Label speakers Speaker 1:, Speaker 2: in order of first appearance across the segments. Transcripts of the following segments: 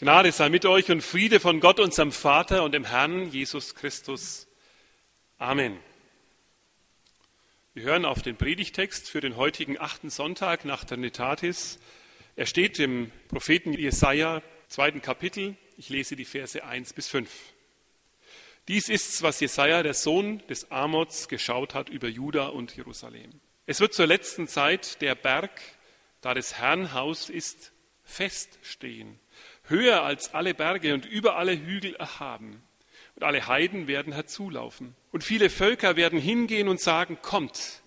Speaker 1: Gnade sei mit euch und Friede von Gott, unserem Vater und dem Herrn Jesus Christus. Amen. Wir hören auf den Predigtext für den heutigen achten Sonntag nach der Netatis. Er steht im Propheten Jesaja, zweiten Kapitel. Ich lese die Verse 1 bis 5. Dies ist's, was Jesaja, der Sohn des Amots, geschaut hat über Juda und Jerusalem. Es wird zur letzten Zeit der Berg, da des Herrn Haus ist, feststehen höher als alle Berge und über alle Hügel erhaben. Und alle Heiden werden herzulaufen. Und viele Völker werden hingehen und sagen, kommt,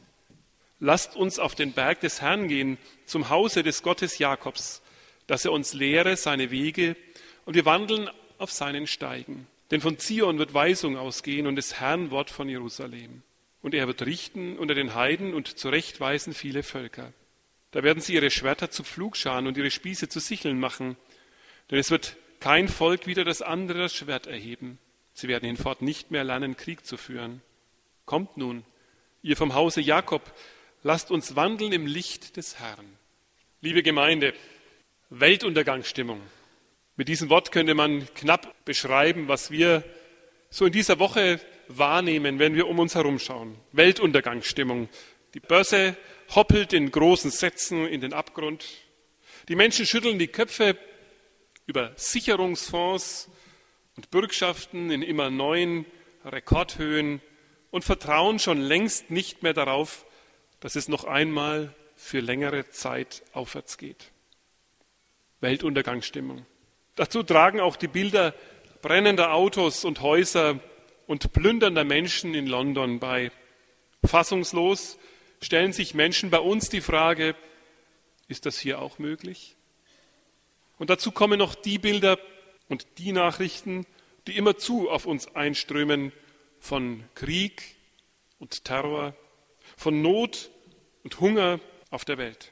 Speaker 1: lasst uns auf den Berg des Herrn gehen, zum Hause des Gottes Jakobs, dass er uns lehre seine Wege und wir wandeln auf seinen Steigen. Denn von Zion wird Weisung ausgehen und des Herrn Wort von Jerusalem. Und er wird richten unter den Heiden und zurechtweisen viele Völker. Da werden sie ihre Schwerter zu Pflugscharen und ihre Spieße zu Sicheln machen denn es wird kein Volk wieder das andere Schwert erheben. Sie werden hinfort nicht mehr lernen, Krieg zu führen. Kommt nun, ihr vom Hause Jakob, lasst uns wandeln im Licht des Herrn. Liebe Gemeinde, Weltuntergangsstimmung. Mit diesem Wort könnte man knapp beschreiben, was wir so in dieser Woche wahrnehmen, wenn wir um uns herumschauen. Weltuntergangsstimmung. Die Börse hoppelt in großen Sätzen in den Abgrund. Die Menschen schütteln die Köpfe über Sicherungsfonds und Bürgschaften in immer neuen Rekordhöhen und vertrauen schon längst nicht mehr darauf, dass es noch einmal für längere Zeit aufwärts geht. Weltuntergangsstimmung. Dazu tragen auch die Bilder brennender Autos und Häuser und plündernder Menschen in London bei. Fassungslos stellen sich Menschen bei uns die Frage, ist das hier auch möglich? Und dazu kommen noch die Bilder und die Nachrichten, die immerzu auf uns einströmen von Krieg und Terror, von Not und Hunger auf der Welt.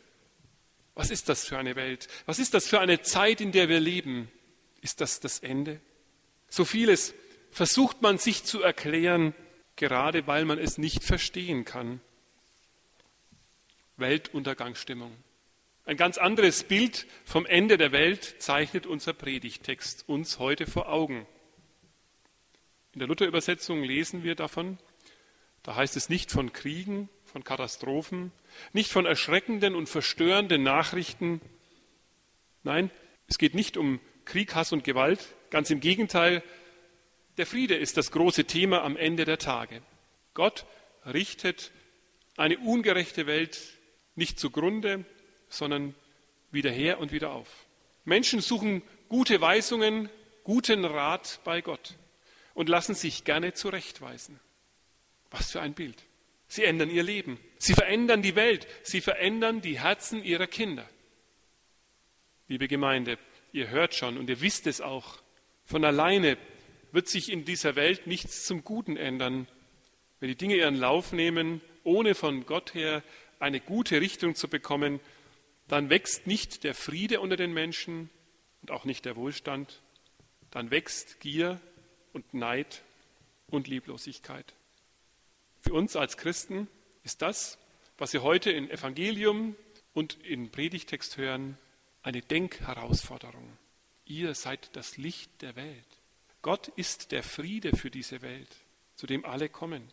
Speaker 1: Was ist das für eine Welt? Was ist das für eine Zeit, in der wir leben? Ist das das Ende? So vieles versucht man sich zu erklären, gerade weil man es nicht verstehen kann. Weltuntergangsstimmung. Ein ganz anderes Bild vom Ende der Welt zeichnet unser Predigtext uns heute vor Augen. In der Luther-Übersetzung lesen wir davon, da heißt es nicht von Kriegen, von Katastrophen, nicht von erschreckenden und verstörenden Nachrichten. Nein, es geht nicht um Krieg, Hass und Gewalt. Ganz im Gegenteil, der Friede ist das große Thema am Ende der Tage. Gott richtet eine ungerechte Welt nicht zugrunde, sondern wieder her und wieder auf. Menschen suchen gute Weisungen, guten Rat bei Gott und lassen sich gerne zurechtweisen. Was für ein Bild. Sie ändern ihr Leben. Sie verändern die Welt. Sie verändern die Herzen ihrer Kinder. Liebe Gemeinde, ihr hört schon und ihr wisst es auch. Von alleine wird sich in dieser Welt nichts zum Guten ändern, wenn die Dinge ihren Lauf nehmen, ohne von Gott her eine gute Richtung zu bekommen dann wächst nicht der Friede unter den Menschen und auch nicht der Wohlstand, dann wächst Gier und Neid und Lieblosigkeit. Für uns als Christen ist das, was wir heute in Evangelium und in Predigtext hören, eine Denkherausforderung. Ihr seid das Licht der Welt. Gott ist der Friede für diese Welt, zu dem alle kommen.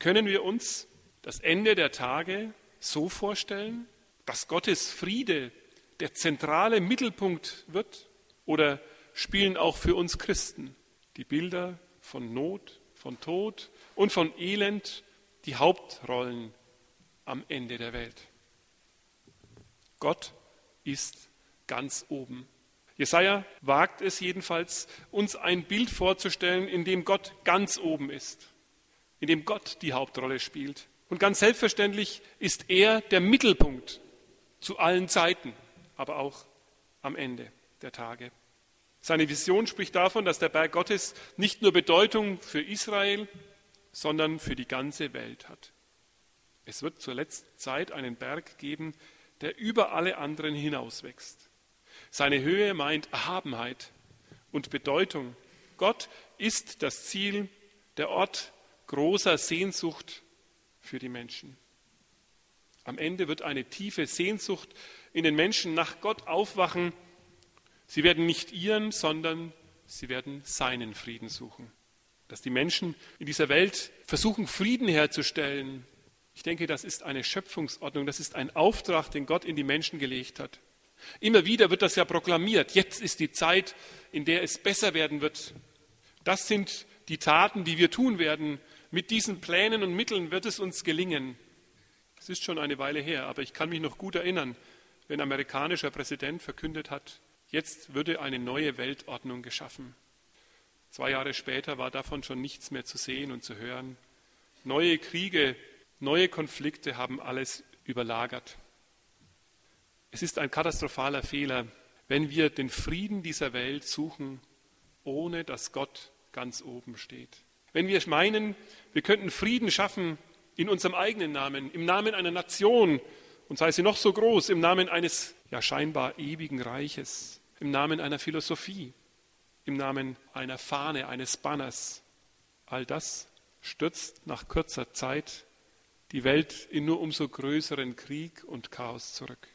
Speaker 1: Können wir uns das Ende der Tage so vorstellen, dass Gottes Friede der zentrale Mittelpunkt wird? Oder spielen auch für uns Christen die Bilder von Not, von Tod und von Elend die Hauptrollen am Ende der Welt? Gott ist ganz oben. Jesaja wagt es jedenfalls, uns ein Bild vorzustellen, in dem Gott ganz oben ist, in dem Gott die Hauptrolle spielt. Und ganz selbstverständlich ist er der Mittelpunkt zu allen Zeiten, aber auch am Ende der Tage. Seine Vision spricht davon, dass der Berg Gottes nicht nur Bedeutung für Israel, sondern für die ganze Welt hat. Es wird zur letzten Zeit einen Berg geben, der über alle anderen hinauswächst. Seine Höhe meint Erhabenheit und Bedeutung. Gott ist das Ziel, der Ort großer Sehnsucht für die Menschen. Am Ende wird eine tiefe Sehnsucht in den Menschen nach Gott aufwachen, Sie werden nicht ihren, sondern sie werden seinen Frieden suchen. Dass die Menschen in dieser Welt versuchen, Frieden herzustellen, ich denke, das ist eine Schöpfungsordnung, das ist ein Auftrag, den Gott in die Menschen gelegt hat. Immer wieder wird das ja proklamiert. Jetzt ist die Zeit, in der es besser werden wird. Das sind die Taten, die wir tun werden. Mit diesen Plänen und Mitteln wird es uns gelingen. Es ist schon eine Weile her, aber ich kann mich noch gut erinnern, wenn ein amerikanischer Präsident verkündet hat, jetzt würde eine neue Weltordnung geschaffen. Zwei Jahre später war davon schon nichts mehr zu sehen und zu hören. Neue Kriege, neue Konflikte haben alles überlagert. Es ist ein katastrophaler Fehler, wenn wir den Frieden dieser Welt suchen, ohne dass Gott ganz oben steht. Wenn wir meinen, wir könnten Frieden schaffen in unserem eigenen Namen, im Namen einer Nation, und sei sie noch so groß, im Namen eines ja scheinbar ewigen Reiches, im Namen einer Philosophie, im Namen einer Fahne, eines Banners, all das stürzt nach kurzer Zeit die Welt in nur umso größeren Krieg und Chaos zurück.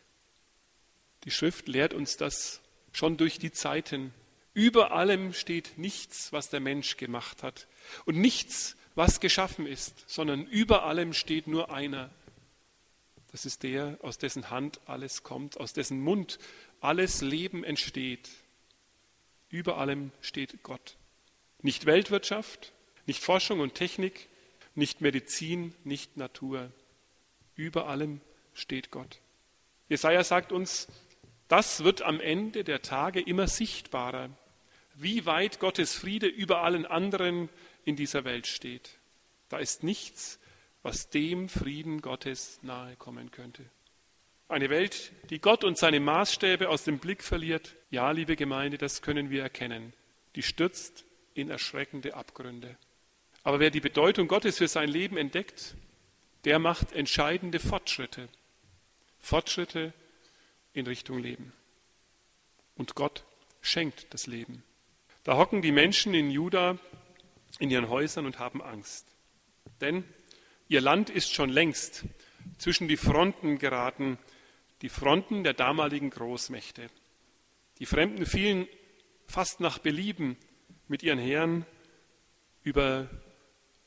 Speaker 1: Die Schrift lehrt uns das schon durch die Zeiten. Über allem steht nichts, was der Mensch gemacht hat und nichts, was geschaffen ist, sondern über allem steht nur einer. Das ist der, aus dessen Hand alles kommt, aus dessen Mund alles Leben entsteht. Über allem steht Gott. Nicht Weltwirtschaft, nicht Forschung und Technik, nicht Medizin, nicht Natur. Über allem steht Gott. Jesaja sagt uns, das wird am Ende der Tage immer sichtbarer, wie weit Gottes Friede über allen anderen in dieser Welt steht. Da ist nichts, was dem Frieden Gottes nahe kommen könnte. Eine Welt, die Gott und seine Maßstäbe aus dem Blick verliert, ja, liebe Gemeinde, das können wir erkennen, die stürzt in erschreckende Abgründe. Aber wer die Bedeutung Gottes für sein Leben entdeckt, der macht entscheidende Fortschritte. Fortschritte in Richtung Leben. Und Gott schenkt das Leben. Da hocken die Menschen in Juda in ihren Häusern und haben Angst. Denn ihr Land ist schon längst zwischen die Fronten geraten, die Fronten der damaligen Großmächte. Die Fremden fielen fast nach Belieben mit ihren Heeren über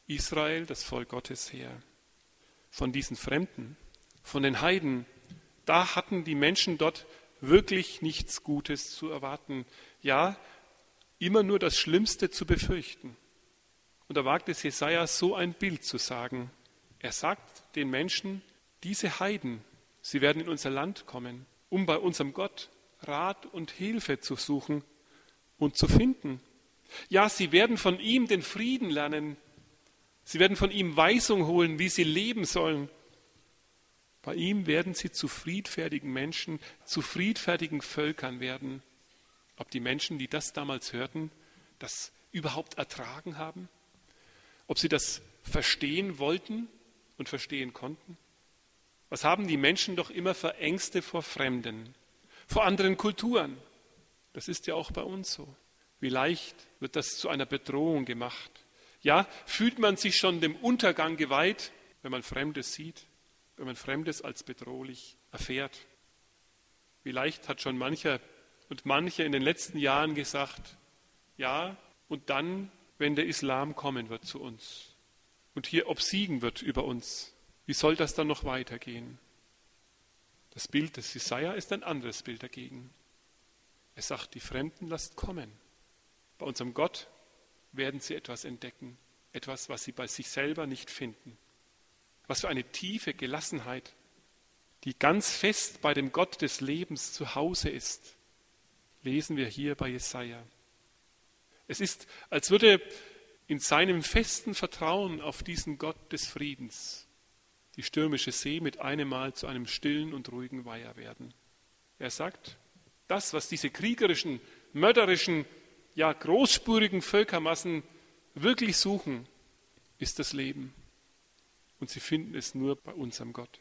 Speaker 1: Israel, das Volk Gottes, her. Von diesen Fremden, von den Heiden, da hatten die Menschen dort wirklich nichts Gutes zu erwarten. Ja, immer nur das Schlimmste zu befürchten. Und da wagt es Jesaja, so ein Bild zu sagen. Er sagt den Menschen, diese Heiden, sie werden in unser Land kommen, um bei unserem Gott Rat und Hilfe zu suchen und zu finden. Ja, sie werden von ihm den Frieden lernen. Sie werden von ihm Weisung holen, wie sie leben sollen. Bei ihm werden sie zu friedfertigen Menschen, zu friedfertigen Völkern werden. Ob die Menschen, die das damals hörten, das überhaupt ertragen haben? Ob sie das verstehen wollten und verstehen konnten? Was haben die Menschen doch immer für Ängste vor Fremden, vor anderen Kulturen? Das ist ja auch bei uns so. Wie leicht wird das zu einer Bedrohung gemacht? Ja, fühlt man sich schon dem Untergang geweiht, wenn man Fremdes sieht? wenn man Fremdes als bedrohlich erfährt. Vielleicht hat schon mancher und manche in den letzten Jahren gesagt, ja, und dann, wenn der Islam kommen wird zu uns und hier obsiegen wird über uns, wie soll das dann noch weitergehen? Das Bild des Jesaja ist ein anderes Bild dagegen. Er sagt, die Fremden lasst kommen. Bei unserem Gott werden sie etwas entdecken, etwas, was sie bei sich selber nicht finden. Was für eine tiefe Gelassenheit, die ganz fest bei dem Gott des Lebens zu Hause ist, lesen wir hier bei Jesaja. Es ist, als würde in seinem festen Vertrauen auf diesen Gott des Friedens die stürmische See mit einem Mal zu einem stillen und ruhigen Weiher werden. Er sagt, das, was diese kriegerischen, mörderischen, ja großspurigen Völkermassen wirklich suchen, ist das Leben. Und sie finden es nur bei unserem Gott.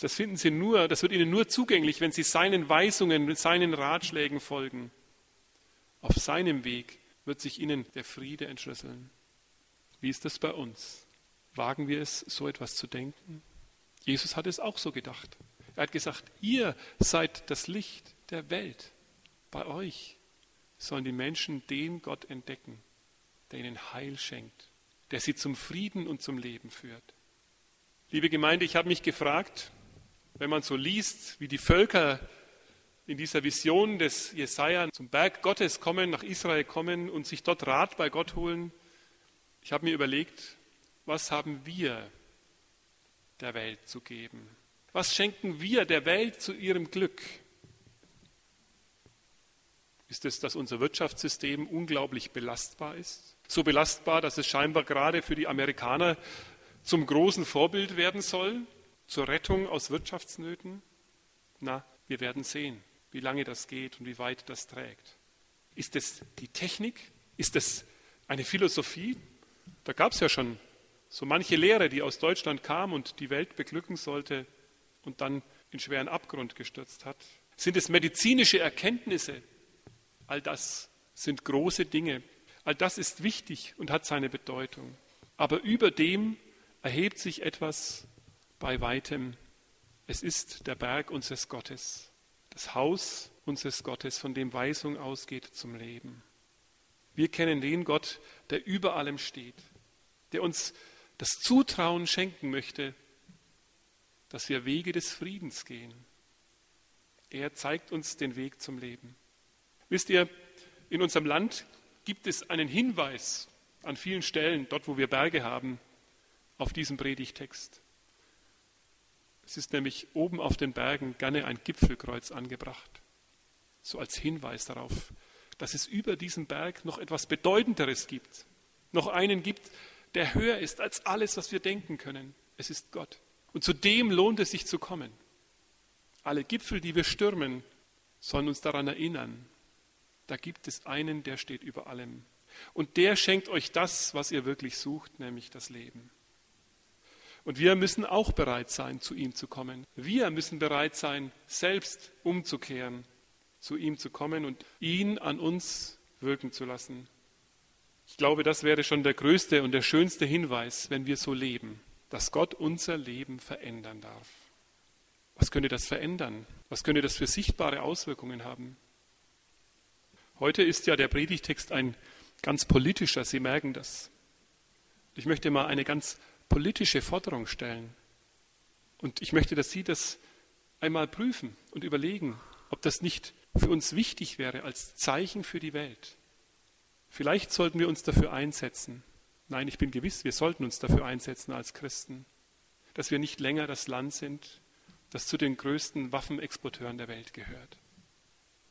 Speaker 1: Das finden sie nur, das wird ihnen nur zugänglich, wenn sie seinen Weisungen, seinen Ratschlägen folgen. Auf seinem Weg wird sich ihnen der Friede entschlüsseln. Wie ist das bei uns? Wagen wir es, so etwas zu denken? Jesus hat es auch so gedacht. Er hat gesagt, ihr seid das Licht der Welt. Bei euch sollen die Menschen den Gott entdecken, der ihnen Heil schenkt, der sie zum Frieden und zum Leben führt. Liebe Gemeinde, ich habe mich gefragt, wenn man so liest, wie die Völker in dieser Vision des Jesaja zum Berg Gottes kommen, nach Israel kommen und sich dort Rat bei Gott holen, ich habe mir überlegt, was haben wir der Welt zu geben? Was schenken wir der Welt zu ihrem Glück? Ist es, dass unser Wirtschaftssystem unglaublich belastbar ist? So belastbar, dass es scheinbar gerade für die Amerikaner zum großen Vorbild werden soll, zur Rettung aus Wirtschaftsnöten? Na, wir werden sehen, wie lange das geht und wie weit das trägt. Ist es die Technik? Ist es eine Philosophie? Da gab es ja schon so manche Lehre, die aus Deutschland kam und die Welt beglücken sollte und dann in schweren Abgrund gestürzt hat. Sind es medizinische Erkenntnisse? All das sind große Dinge. All das ist wichtig und hat seine Bedeutung. Aber über dem erhebt sich etwas bei weitem. Es ist der Berg unseres Gottes, das Haus unseres Gottes, von dem Weisung ausgeht zum Leben. Wir kennen den Gott, der über allem steht, der uns das Zutrauen schenken möchte, dass wir Wege des Friedens gehen. Er zeigt uns den Weg zum Leben. Wisst ihr, in unserem Land gibt es einen Hinweis an vielen Stellen, dort wo wir Berge haben, auf diesen Predigtext. Es ist nämlich oben auf den Bergen gerne ein Gipfelkreuz angebracht, so als Hinweis darauf, dass es über diesem Berg noch etwas Bedeutenderes gibt, noch einen gibt, der höher ist als alles, was wir denken können. Es ist Gott. Und zu dem lohnt es sich zu kommen. Alle Gipfel, die wir stürmen, sollen uns daran erinnern, da gibt es einen, der steht über allem. Und der schenkt euch das, was ihr wirklich sucht, nämlich das Leben. Und wir müssen auch bereit sein, zu ihm zu kommen. Wir müssen bereit sein, selbst umzukehren, zu ihm zu kommen und ihn an uns wirken zu lassen. Ich glaube, das wäre schon der größte und der schönste Hinweis, wenn wir so leben, dass Gott unser Leben verändern darf. Was könnte das verändern? Was könnte das für sichtbare Auswirkungen haben? Heute ist ja der Predigtext ein ganz politischer, Sie merken das. Ich möchte mal eine ganz politische Forderung stellen. Und ich möchte, dass Sie das einmal prüfen und überlegen, ob das nicht für uns wichtig wäre als Zeichen für die Welt. Vielleicht sollten wir uns dafür einsetzen. Nein, ich bin gewiss, wir sollten uns dafür einsetzen als Christen, dass wir nicht länger das Land sind, das zu den größten Waffenexporteuren der Welt gehört.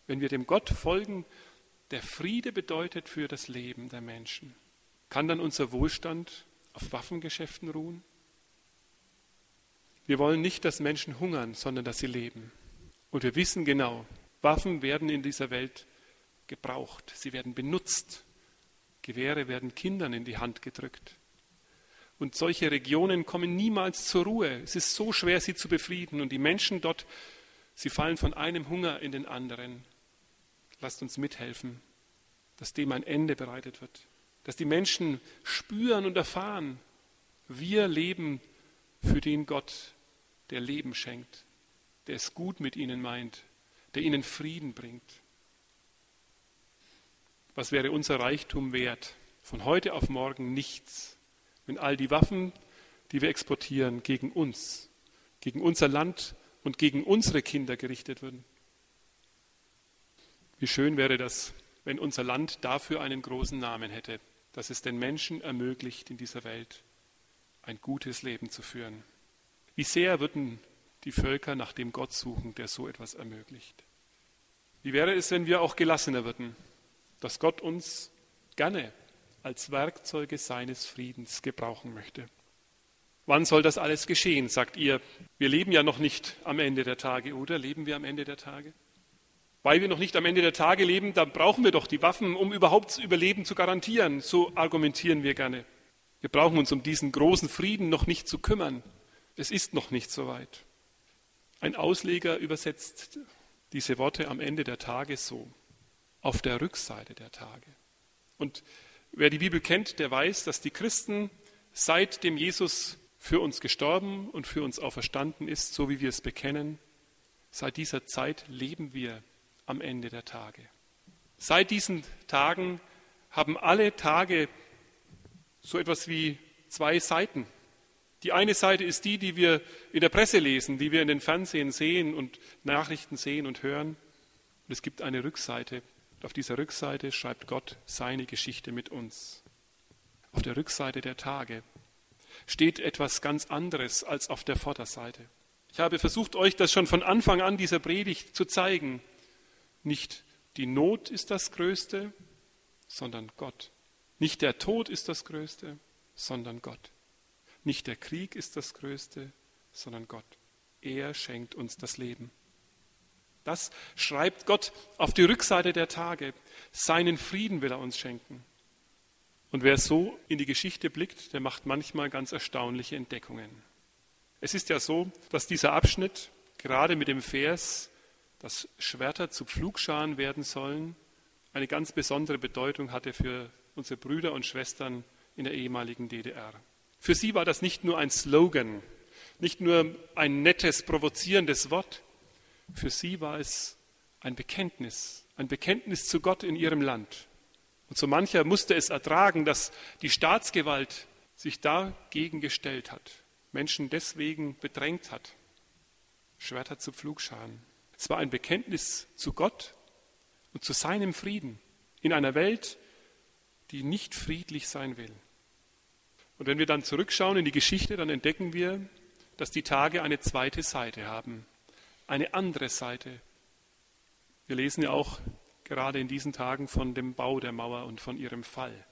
Speaker 1: Wenn wir dem Gott folgen, der Friede bedeutet für das Leben der Menschen, kann dann unser Wohlstand auf Waffengeschäften ruhen? Wir wollen nicht, dass Menschen hungern, sondern dass sie leben. Und wir wissen genau, Waffen werden in dieser Welt gebraucht, sie werden benutzt. Gewehre werden Kindern in die Hand gedrückt. Und solche Regionen kommen niemals zur Ruhe. Es ist so schwer, sie zu befrieden. Und die Menschen dort, sie fallen von einem Hunger in den anderen. Lasst uns mithelfen, dass dem ein Ende bereitet wird dass die Menschen spüren und erfahren, wir leben für den Gott, der Leben schenkt, der es gut mit ihnen meint, der ihnen Frieden bringt. Was wäre unser Reichtum wert? Von heute auf morgen nichts, wenn all die Waffen, die wir exportieren, gegen uns, gegen unser Land und gegen unsere Kinder gerichtet würden. Wie schön wäre das, wenn unser Land dafür einen großen Namen hätte dass es den Menschen ermöglicht, in dieser Welt ein gutes Leben zu führen. Wie sehr würden die Völker nach dem Gott suchen, der so etwas ermöglicht? Wie wäre es, wenn wir auch gelassener würden, dass Gott uns gerne als Werkzeuge seines Friedens gebrauchen möchte? Wann soll das alles geschehen, sagt ihr? Wir leben ja noch nicht am Ende der Tage, oder? Leben wir am Ende der Tage? Weil wir noch nicht am Ende der Tage leben, dann brauchen wir doch die Waffen, um überhaupt Überleben zu garantieren. So argumentieren wir gerne. Wir brauchen uns um diesen großen Frieden noch nicht zu kümmern. Es ist noch nicht so weit. Ein Ausleger übersetzt diese Worte am Ende der Tage so, auf der Rückseite der Tage. Und wer die Bibel kennt, der weiß, dass die Christen seitdem Jesus für uns gestorben und für uns auferstanden ist, so wie wir es bekennen, seit dieser Zeit leben wir am Ende der Tage. Seit diesen Tagen haben alle Tage so etwas wie zwei Seiten. Die eine Seite ist die, die wir in der Presse lesen, die wir in den Fernsehen sehen und Nachrichten sehen und hören. Und es gibt eine Rückseite. Auf dieser Rückseite schreibt Gott seine Geschichte mit uns. Auf der Rückseite der Tage steht etwas ganz anderes als auf der Vorderseite. Ich habe versucht, euch das schon von Anfang an dieser Predigt zu zeigen. Nicht die Not ist das Größte, sondern Gott. Nicht der Tod ist das Größte, sondern Gott. Nicht der Krieg ist das Größte, sondern Gott. Er schenkt uns das Leben. Das schreibt Gott auf die Rückseite der Tage. Seinen Frieden will er uns schenken. Und wer so in die Geschichte blickt, der macht manchmal ganz erstaunliche Entdeckungen. Es ist ja so, dass dieser Abschnitt gerade mit dem Vers, dass Schwerter zu Pflugscharen werden sollen, eine ganz besondere Bedeutung hatte für unsere Brüder und Schwestern in der ehemaligen DDR. Für sie war das nicht nur ein Slogan, nicht nur ein nettes, provozierendes Wort. Für sie war es ein Bekenntnis, ein Bekenntnis zu Gott in ihrem Land. Und so mancher musste es ertragen, dass die Staatsgewalt sich dagegen gestellt hat, Menschen deswegen bedrängt hat. Schwerter zu Pflugscharen. Es war ein Bekenntnis zu Gott und zu seinem Frieden in einer Welt, die nicht friedlich sein will. Und wenn wir dann zurückschauen in die Geschichte, dann entdecken wir, dass die Tage eine zweite Seite haben, eine andere Seite. Wir lesen ja auch gerade in diesen Tagen von dem Bau der Mauer und von ihrem Fall.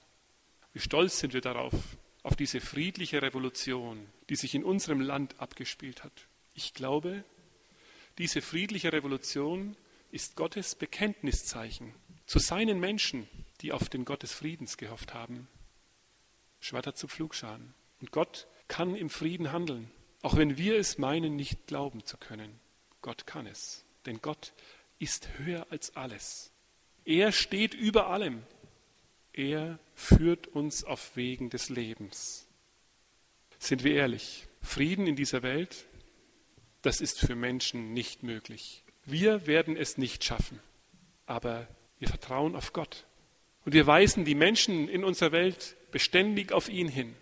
Speaker 1: Wie stolz sind wir darauf, auf diese friedliche Revolution, die sich in unserem Land abgespielt hat. Ich glaube, diese friedliche Revolution ist Gottes Bekenntniszeichen zu seinen Menschen, die auf den Gott des Friedens gehofft haben. Schwerter zu Pflugscharen. Und Gott kann im Frieden handeln, auch wenn wir es meinen, nicht glauben zu können. Gott kann es, denn Gott ist höher als alles. Er steht über allem. Er führt uns auf Wegen des Lebens. Sind wir ehrlich, Frieden in dieser Welt, das ist für Menschen nicht möglich. Wir werden es nicht schaffen, aber wir vertrauen auf Gott. Und wir weisen die Menschen in unserer Welt beständig auf ihn hin.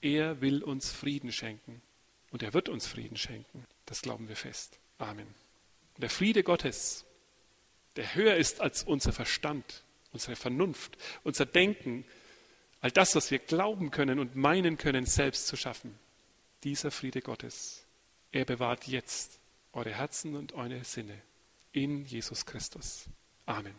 Speaker 1: Er will uns Frieden schenken und er wird uns Frieden schenken. Das glauben wir fest. Amen. Und der Friede Gottes, der höher ist als unser Verstand, unsere Vernunft, unser Denken, all das, was wir glauben können und meinen können, selbst zu schaffen. Dieser Friede Gottes, er bewahrt jetzt eure Herzen und eure Sinne in Jesus Christus. Amen.